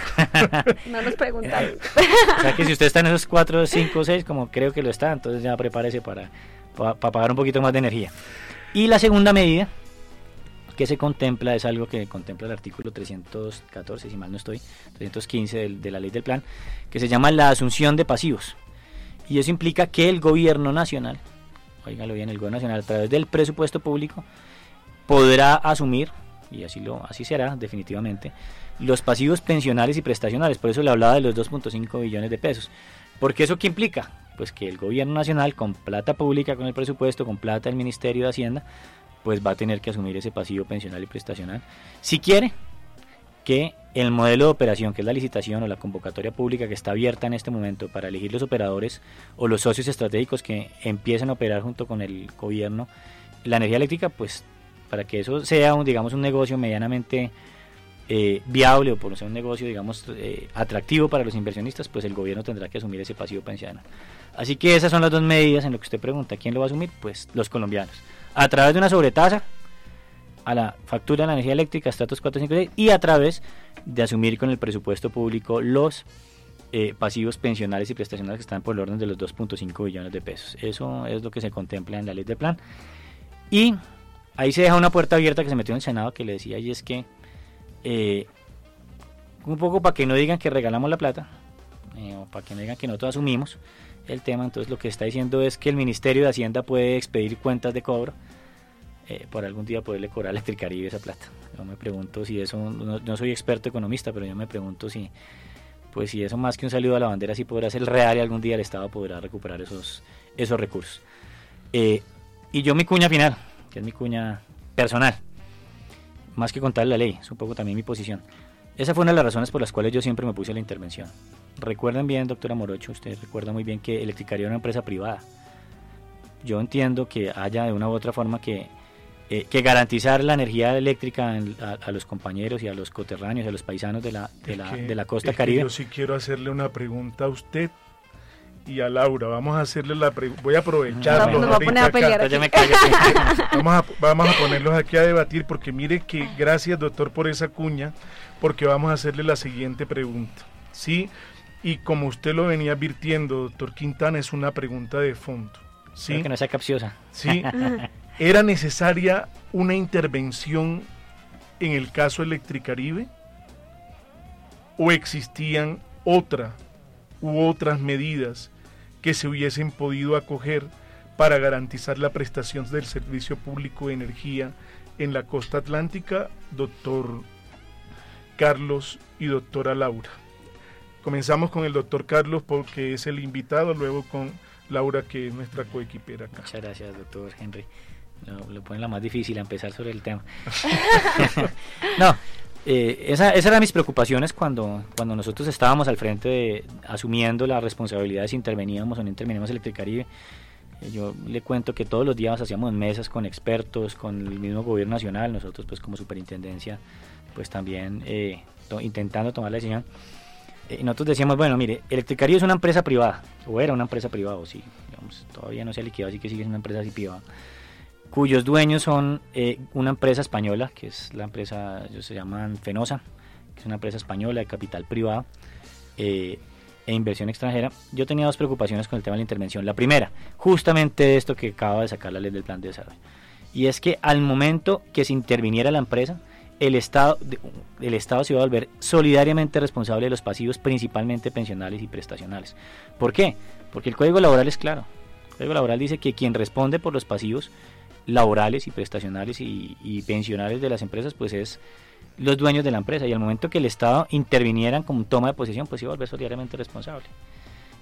*laughs* no nos preguntaron. *laughs* o sea que si usted está en esos 4, 5, 6, como creo que lo está, entonces ya prepárese para, para, para pagar un poquito más de energía. Y la segunda medida que se contempla es algo que contempla el artículo 314, si mal no estoy, 315 de, de la ley del plan, que se llama la asunción de pasivos. Y eso implica que el gobierno nacional, oígalo bien, el gobierno nacional a través del presupuesto público podrá asumir, y así, lo, así será definitivamente, los pasivos pensionales y prestacionales. Por eso le hablaba de los 2.5 billones de pesos. Porque eso qué implica? Pues que el gobierno nacional, con plata pública, con el presupuesto, con plata del Ministerio de Hacienda, pues va a tener que asumir ese pasivo pensional y prestacional. Si quiere que el modelo de operación, que es la licitación o la convocatoria pública que está abierta en este momento para elegir los operadores o los socios estratégicos que empiecen a operar junto con el gobierno, la energía eléctrica, pues para que eso sea, un, digamos, un negocio medianamente eh, viable o por ser un negocio, digamos, eh, atractivo para los inversionistas, pues el gobierno tendrá que asumir ese pasivo pensional. Así que esas son las dos medidas en lo que usted pregunta, ¿quién lo va a asumir? Pues los colombianos. A través de una sobretasa a la factura de la energía eléctrica, estratos 456, y a través de asumir con el presupuesto público los eh, pasivos pensionales y prestacionales que están por el orden de los 2.5 billones de pesos. Eso es lo que se contempla en la ley de plan. Y ahí se deja una puerta abierta que se metió en el Senado que le decía, y es que eh, un poco para que no digan que regalamos la plata, eh, o para que no digan que nosotros asumimos el tema, entonces lo que está diciendo es que el Ministerio de Hacienda puede expedir cuentas de cobro eh, por algún día poderle cobrar *laughs* a Electricaribe esa plata. Yo me pregunto si eso, no, soy experto economista, pero yo me pregunto si, pues si eso más que un saludo a la bandera, si podrá ser real y algún día el Estado podrá recuperar esos, esos recursos. Eh, y yo mi cuña final, que es mi cuña personal, más que contar la ley, es un poco también mi posición. Esa fue una de las razones por las cuales yo siempre me puse la intervención. Recuerden bien, doctora Morocho, usted recuerda muy bien que Electricaria era una empresa privada. Yo entiendo que haya de una u otra forma que eh, que garantizar la energía eléctrica a, los compañeros y a los coterráneos, a los paisanos de la, de la, de la costa caribe. yo sí quiero hacerle una pregunta a usted y a Laura. Vamos a hacerle la Voy a aprovecharlos vamos, a *laughs* vamos, a, vamos a ponerlos aquí a debatir porque mire que gracias doctor por esa cuña porque vamos a hacerle la siguiente pregunta. ¿Sí? Y como usted lo venía advirtiendo, doctor Quintana, es una pregunta de fondo. ¿sí? que no sea capciosa. Sí. *laughs* ¿Era necesaria una intervención en el caso Electricaribe? ¿O existían otra u otras medidas que se hubiesen podido acoger para garantizar la prestación del servicio público de energía en la costa atlántica, doctor Carlos y doctora Laura? Comenzamos con el doctor Carlos porque es el invitado, luego con Laura que es nuestra coequipera acá. Muchas gracias, doctor Henry. Lo, lo pone la más difícil a empezar sobre el tema. *laughs* *laughs* no, eh, esa, esas eran mis preocupaciones cuando, cuando nosotros estábamos al frente de, asumiendo la responsabilidad de si interveníamos o no interveníamos en Electricaribe. Eh, Yo le cuento que todos los días hacíamos mesas con expertos, con el mismo gobierno nacional, nosotros pues como superintendencia pues también eh, to- intentando tomar la decisión. Eh, nosotros decíamos, bueno, mire, Electricaribe es una empresa privada, o era una empresa privada, o sí, digamos, todavía no se ha liquidado, así que sigue siendo una empresa así privada, cuyos dueños son eh, una empresa española, que es la empresa, ellos se llaman Fenosa, que es una empresa española de capital privado eh, e inversión extranjera. Yo tenía dos preocupaciones con el tema de la intervención. La primera, justamente esto que acaba de sacar la ley del plan de desarrollo, y es que al momento que se interviniera la empresa, el Estado, el Estado se iba a volver solidariamente responsable de los pasivos, principalmente pensionales y prestacionales. ¿Por qué? Porque el Código Laboral es claro. El Código Laboral dice que quien responde por los pasivos laborales y prestacionales y, y pensionales de las empresas, pues es los dueños de la empresa. Y al momento que el Estado interviniera como toma de posesión, pues iba a volver solidariamente responsable.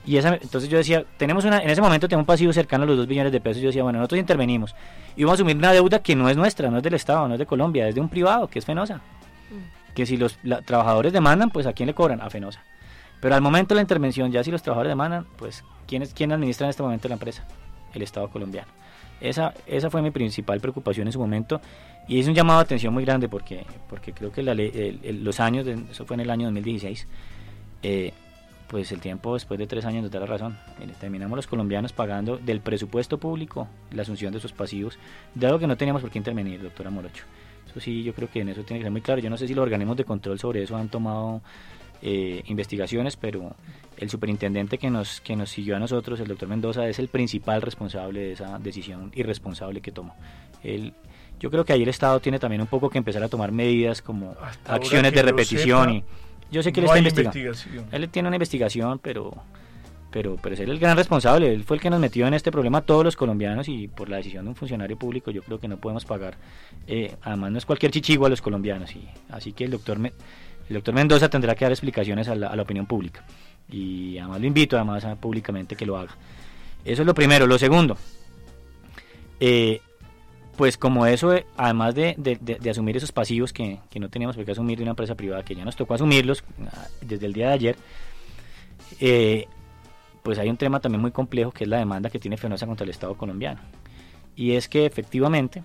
Y esa, entonces yo decía, tenemos una, en ese momento tenemos un pasivo cercano a los 2 billones de pesos. Yo decía, bueno, nosotros intervenimos y vamos a asumir una deuda que no es nuestra, no es del Estado, no es de Colombia, es de un privado, que es Fenosa. Que si los la- trabajadores demandan, pues a quién le cobran? A Fenosa. Pero al momento de la intervención, ya si los trabajadores demandan, pues ¿quién, es, quién administra en este momento la empresa? El Estado colombiano. Esa, esa fue mi principal preocupación en su momento y es un llamado de atención muy grande porque, porque creo que la el- el- los años, de- eso fue en el año 2016, eh, pues el tiempo después de tres años nos da la razón. Mire, terminamos los colombianos pagando del presupuesto público la asunción de esos pasivos, de algo que no teníamos por qué intervenir, doctora Morocho. Eso sí, yo creo que en eso tiene que ser muy claro. Yo no sé si los organismos de control sobre eso han tomado eh, investigaciones, pero el superintendente que nos, que nos siguió a nosotros, el doctor Mendoza, es el principal responsable de esa decisión irresponsable que tomó. Él, yo creo que ahí el Estado tiene también un poco que empezar a tomar medidas como Hasta acciones de repetición. sepa, y yo sé que él no está investigando. Él tiene una investigación, pero pero pero es él el gran responsable, él fue el que nos metió en este problema a todos los colombianos y por la decisión de un funcionario público yo creo que no podemos pagar, eh, además no es cualquier chichigo a los colombianos, y así que el doctor, el doctor Mendoza tendrá que dar explicaciones a la, opinión pública y además lo invito además a, públicamente que lo haga. Eso es lo primero. Lo segundo, eh, pues como eso, eh, además de, de- asumir esos pasivos que, no teníamos por qué asumir de una empresa privada, que ya nos tocó asumirlos ah, desde el día de ayer, eh, pues hay un tema también muy complejo que es la demanda que tiene Fenosa contra el Estado colombiano. Y es que efectivamente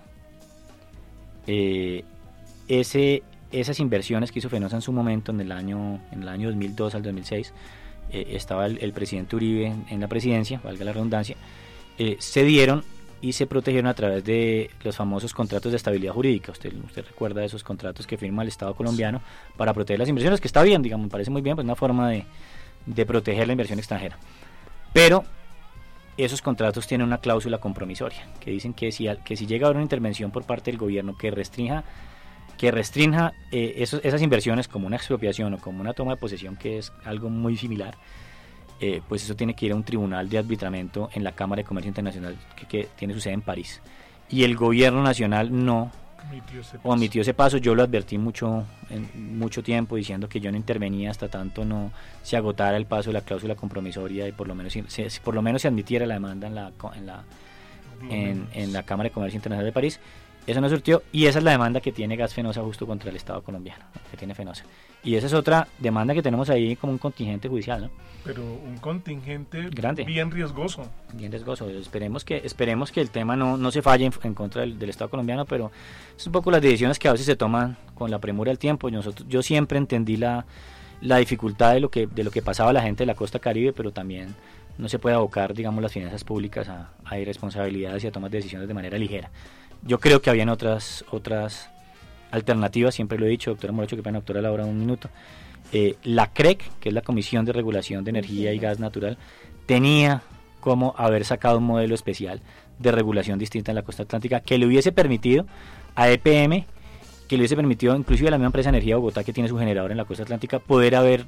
ese, esas inversiones que hizo Fenosa en su momento, en el año, en el año 2002 al 2006, eh, estaba el, presidente Uribe en, en la presidencia, valga la redundancia, eh, se dieron y se protegieron a través de los famosos contratos de estabilidad jurídica. Usted, usted recuerda esos contratos que firma el Estado colombiano para proteger las inversiones, que está bien, digamos, me parece muy bien, pues una forma de, de proteger la inversión extranjera. Pero esos contratos tienen una cláusula compromisoria, que dicen que si, que si llega a haber una intervención por parte del gobierno que restrinja que restrinja eh, esos- esas inversiones como una expropiación o como una toma de posesión, que es algo muy similar, eh, pues eso tiene que ir a un tribunal de arbitramiento en la Cámara de Comercio Internacional que, que tiene su sede en París. Y el gobierno nacional no Omitió ese paso. omitió ese paso. Yo lo advertí mucho, en mucho tiempo diciendo que yo no intervenía hasta tanto no se agotara el paso de la cláusula compromisoria y por lo menos se, por lo menos se admitiera la demanda en la, en la en, en la Cámara de Comercio Internacional de París. Eso no surtió y esa es la demanda que tiene Gas Fenosa justo contra el Estado colombiano, que tiene Fenosa. Y esa es otra demanda que tenemos ahí como un contingente judicial, ¿no? Pero un contingente Grande. bien riesgoso. Bien riesgoso. Esperemos que, esperemos que el tema no, no se falle en, en contra del, del Estado colombiano, pero es un poco las decisiones que a veces se toman con la premura del tiempo. Nosotros, yo siempre entendí la, la dificultad de lo, que, de lo que pasaba a la gente de la costa caribe, pero también no se puede abocar, digamos, las finanzas públicas a, a irresponsabilidades y a tomar decisiones de manera ligera. Yo creo que habían otras, otras alternativas, siempre lo he dicho, doctora Morocho, que pena, doctora Laura, un minuto. Eh, la CREC, que es la Comisión de Regulación de Energía y Gas Natural, tenía como haber sacado un modelo especial de regulación distinta en la costa atlántica que le hubiese permitido a EPM, que le hubiese permitido inclusive a la misma empresa de Energía de Bogotá que tiene su generador en la costa atlántica, poder haber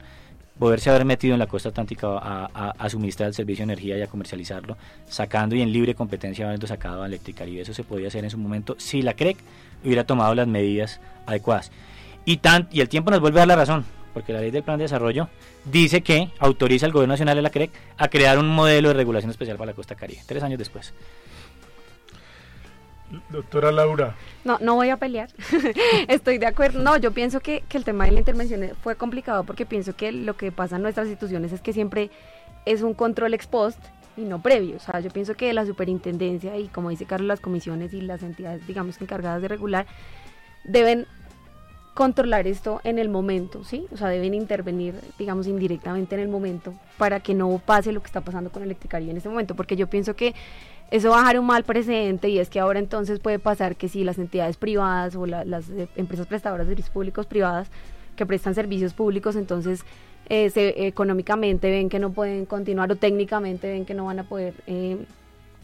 poderse haber metido en la costa atlántica a, suministrar el servicio de energía y a comercializarlo, sacando y en libre competencia habiendo sacado a Electricaribe. Eso se podía hacer en su momento si la CREC hubiera tomado las medidas adecuadas. Y, tan, y el tiempo nos vuelve a dar la razón, porque la ley del plan de desarrollo dice que autoriza al gobierno nacional de la CREC a crear un modelo de regulación especial para la costa caribe, tres años después. Doctora Laura. No, no voy a pelear. *laughs* Estoy de acuerdo. No, yo pienso que, el tema de la intervención fue complicado porque pienso que lo que pasa en nuestras instituciones es que siempre es un control ex post y no previo. O sea, yo pienso que la superintendencia y como dice Carlos, las comisiones y las entidades, digamos, encargadas de regular, deben controlar esto en el momento, ¿sí? O sea, deben intervenir, digamos, indirectamente en el momento para que no pase lo que está pasando con Electricaria en este momento, porque yo pienso que eso va a dejar un mal precedente y es que ahora entonces puede pasar que si las entidades privadas o la- las eh, empresas prestadoras de servicios públicos privadas que prestan servicios públicos, entonces eh, se, económicamente ven que no pueden continuar o técnicamente ven que no van a poder, eh,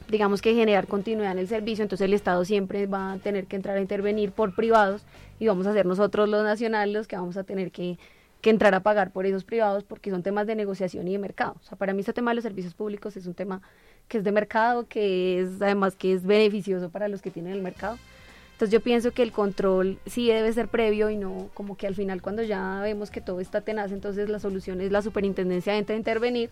digamos que generar continuidad en el servicio, entonces el Estado siempre va a tener que entrar a intervenir por privados y vamos a ser nosotros los nacionales los que vamos a tener que, que entrar a pagar por esos privados porque son temas de negociación y de mercado. O sea, para mí este tema de los servicios públicos es un tema que es de mercado, que es además que es beneficioso para los que tienen el mercado. Entonces yo pienso que el control sí debe ser previo y no como que al final cuando ya vemos que todo está tenaz, entonces la solución es la superintendencia entra a intervenir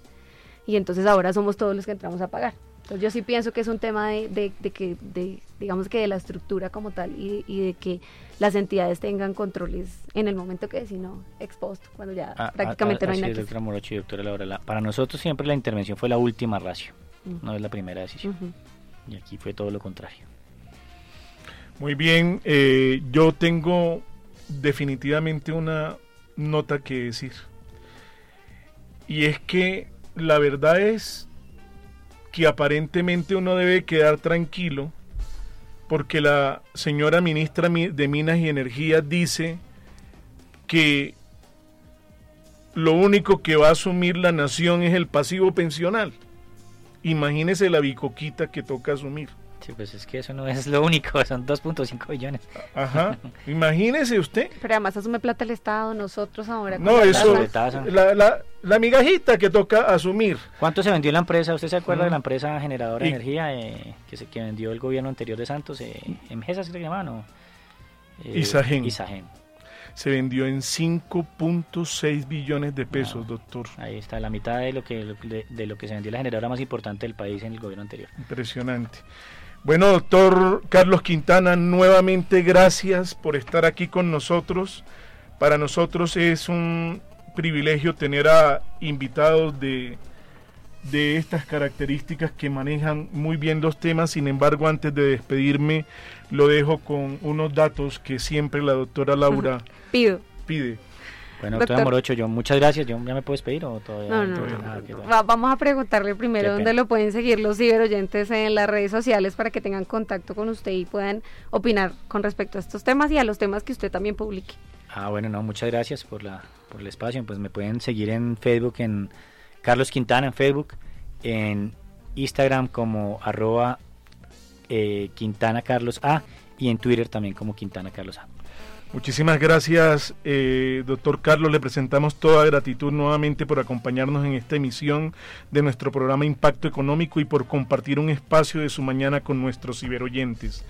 y entonces ahora somos todos los que entramos a pagar. Entonces yo sí pienso que es un tema de, de- de que, de, digamos que de la estructura como tal y, y de que las entidades tengan controles en el momento que si no ex post, cuando ya Ah, prácticamente ah, no hay así nada es, que doctora Morocho y doctora Laura. La- para nosotros siempre la intervención fue la última ratio, Mm. no es la primera decisión. Y aquí fue todo lo contrario. Muy bien, eh, yo tengo definitivamente una nota que decir. Y es que la verdad es que aparentemente uno debe quedar tranquilo porque la señora ministra mi- de Minas y Energía dice que lo único que va a asumir la nación es el pasivo pensional. Imagínese la bicoquita que toca asumir. Sí, pues es que eso no es lo único, son 2.5 billones. Ajá, imagínese usted. Pero además asume plata el Estado, nosotros ahora. No, la eso, la, la, la migajita que toca asumir. ¿Cuánto se vendió la empresa? ¿Usted se acuerda Mm. de la empresa generadora Y- de energía eh, que se que vendió el gobierno anterior de Santos? Eh, ¿Emgesa se le llamaba no? Eh, Isagen. Isagen. Se vendió en 5.6 billones de pesos, doctor. Ahí está, la mitad de lo que de, de lo que se vendió la generadora más importante del país en el gobierno anterior. Impresionante. Bueno, doctor Carlos Quintana, nuevamente gracias por estar aquí con nosotros. Para nosotros es un privilegio tener a invitados de, de estas características que manejan muy bien los temas. Sin embargo, antes de despedirme, lo dejo con unos datos que siempre la doctora Laura Pido. pide. Bueno, Doctor. doctora Morocho, yo muchas gracias. ¿Yo ya me puedo despedir o todavía? No, no, ah. Va- vamos a preguntarle primero Qué dónde pena. lo pueden seguir los ciberoyentes en las redes sociales para que tengan contacto con usted y puedan opinar con respecto a estos temas y a los temas que usted también publique. Ah, bueno, no, muchas gracias por la por el espacio. Pues me pueden seguir en Facebook, en Carlos Quintana en Facebook, en Instagram como arroba eh, Quintana Carlos A y en Twitter también como Quintana Carlos A. Muchísimas gracias, eh, doctor Carlos. Le presentamos toda gratitud nuevamente por acompañarnos en esta emisión de nuestro programa Impacto Económico y por compartir un espacio de su mañana con nuestros ciberoyentes.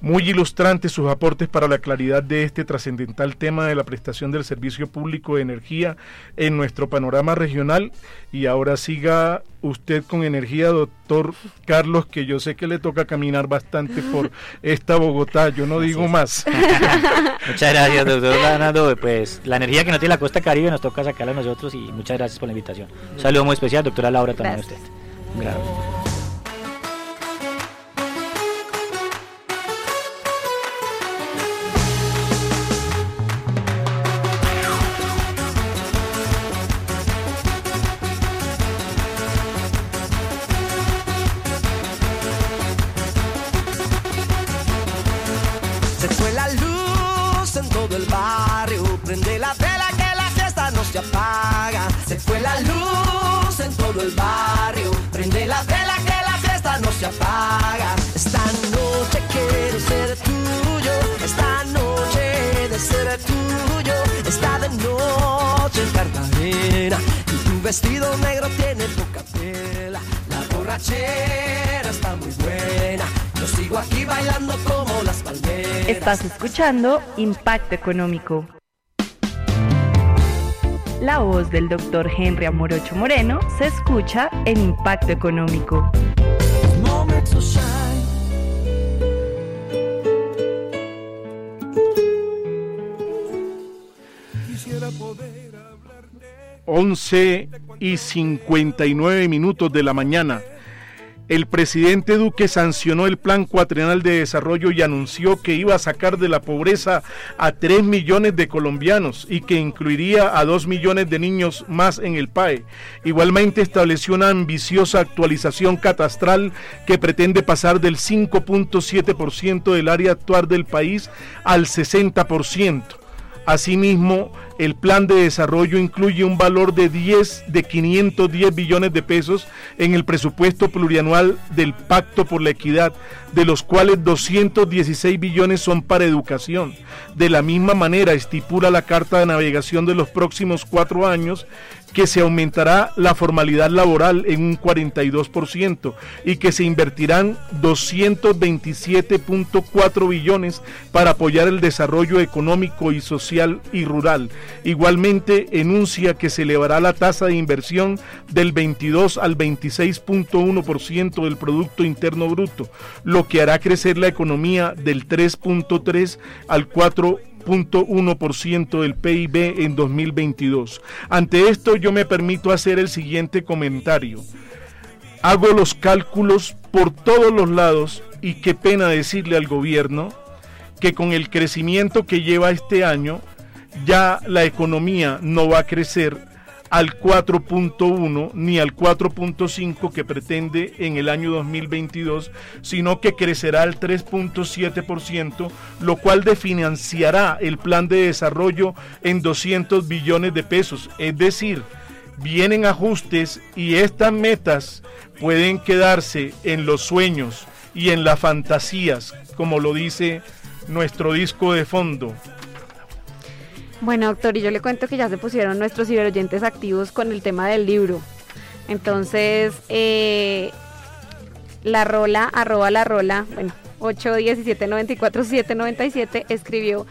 Muy ilustrantes sus aportes para la claridad de este trascendental tema de la prestación del servicio público de energía en nuestro panorama regional. Y ahora siga usted con energía, doctor Carlos, que yo sé que le toca caminar bastante por esta Bogotá. Yo no digo más. *laughs* Muchas gracias, doctor Leonardo. Pues la energía que no tiene la costa caribe nos toca sacarla a nosotros y muchas gracias por la invitación. Un saludo muy especial, doctora Laura, también a usted. Gracias. Todo el barrio. Prende la vela que la fiesta no se apaga. Se fue la luz en todo el barrio. Prende la vela que la fiesta no se apaga. Esta noche quiero ser tuyo. Esta noche de ser tuyo. Está de noche en Cartagena. Y tu vestido negro tiene poca tela. La borrachera está muy buena. Sigo aquí bailando como las palmeras. Estás escuchando Impacto Económico. La voz del doctor Henry Amorocho Moreno se escucha en Impacto Económico. Quisiera poder 11 y 59 minutos de la mañana. El presidente Duque sancionó el plan cuatrienal de desarrollo y anunció que iba a sacar de la pobreza a 3 millones de colombianos y que incluiría a 2 millones de niños más en el PAE. Igualmente estableció una ambiciosa actualización catastral que pretende pasar del 5.7% del área actual del país al 60%. Asimismo, el plan de desarrollo incluye un valor de 10 de 510 billones de pesos en el presupuesto plurianual del Pacto por la Equidad, de los cuales 216 billones son para educación. De la misma manera, estipula la Carta de Navegación de los próximos cuatro años que se aumentará la formalidad laboral en un 42% y que se invertirán 227.4 billones para apoyar el desarrollo económico y social y rural. Igualmente enuncia que se elevará la tasa de inversión del 22 al 26.1% del Producto Interno Bruto, lo que hará crecer la economía del 3.3 al 4 ciento del PIB en 2022. Ante esto yo me permito hacer el siguiente comentario. Hago los cálculos por todos los lados y qué pena decirle al gobierno que con el crecimiento que lleva este año ya la economía no va a crecer al 4.1 ni al 4.5 que pretende en el año 2022, sino que crecerá al 3.7%, lo cual definanciará el plan de desarrollo en 200 billones de pesos. Es decir, vienen ajustes y estas metas pueden quedarse en los sueños y en las fantasías, como lo dice nuestro disco de fondo. Bueno, doctor, y yo le cuento que ya se pusieron nuestros ciberoyentes activos con el tema del libro. Entonces, eh, la rola, arroba la rola, bueno, 817-94-797, escribió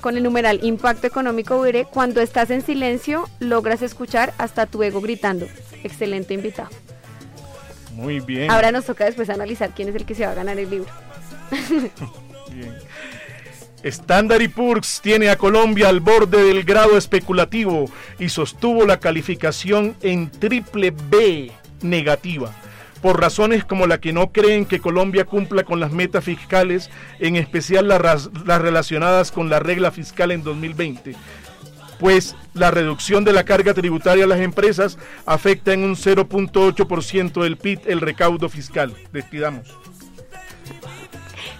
con el numeral Impacto Económico Ure, cuando estás en silencio logras escuchar hasta tu ego gritando. Excelente invitado. Muy bien. Ahora nos toca después analizar quién es el que se va a ganar el libro. *laughs* bien. Standard Poor's tiene a Colombia al borde del grado especulativo y sostuvo la calificación en triple B negativa por razones como la que no creen que Colombia cumpla con las metas fiscales, en especial las, relacionadas con la regla fiscal en 2020 pues la reducción de la carga tributaria a las empresas afecta en un 0.8% del PIB el recaudo fiscal. Despidamos.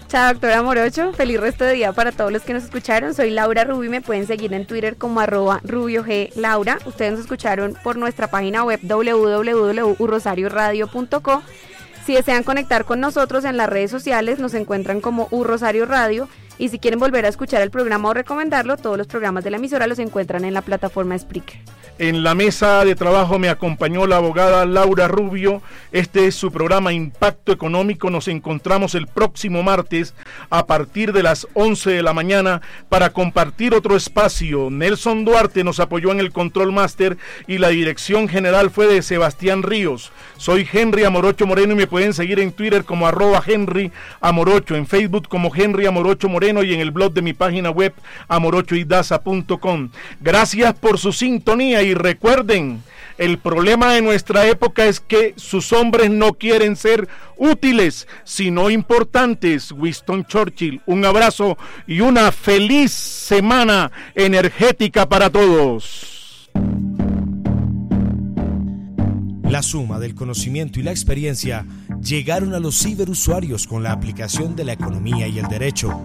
Chao, doctora Morocho. Feliz resto de día para todos los que nos escucharon. Soy Laura Rubi. Me pueden seguir en Twitter como arroba Rubio G Laura. Ustedes nos escucharon por nuestra página web www.urrosarioradio.co. Si desean conectar con nosotros en las redes sociales, nos encuentran como Urrosario Radio. Y si quieren volver a escuchar el programa o recomendarlo, todos los programas de la emisora los encuentran en la plataforma Spreaker. En la mesa de trabajo me acompañó la abogada Laura Rubio. Este es su programa Impacto Económico. Nos encontramos el próximo martes a partir de las 11 de la mañana para compartir otro espacio. Nelson Duarte nos apoyó en el Control Master y la dirección general fue de Sebastián Ríos. Soy Henry Amorocho Moreno y me pueden seguir en Twitter como arroba Henry Amorocho, en Facebook como Henry Amorocho Moreno y en el blog de mi página web amorochoidaza.com. Gracias por su sintonía y recuerden, el problema de nuestra época es que sus hombres no quieren ser útiles, sino importantes. Winston Churchill, un abrazo y una feliz semana energética para todos. La suma del conocimiento y la experiencia llegaron a los ciberusuarios con la aplicación de la economía y el derecho.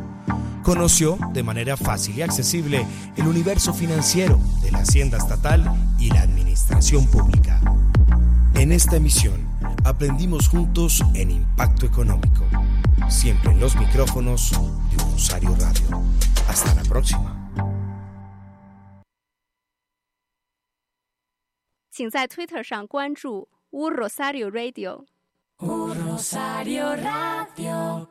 Conoció de manera fácil y accesible el universo financiero de la hacienda estatal y la administración pública. En esta emisión aprendimos juntos en Impacto Económico, siempre en los micrófonos de Rosario Radio. Hasta la próxima. 请在 Twitter 上关注“乌 Rosario Radio”。Rosario Radio.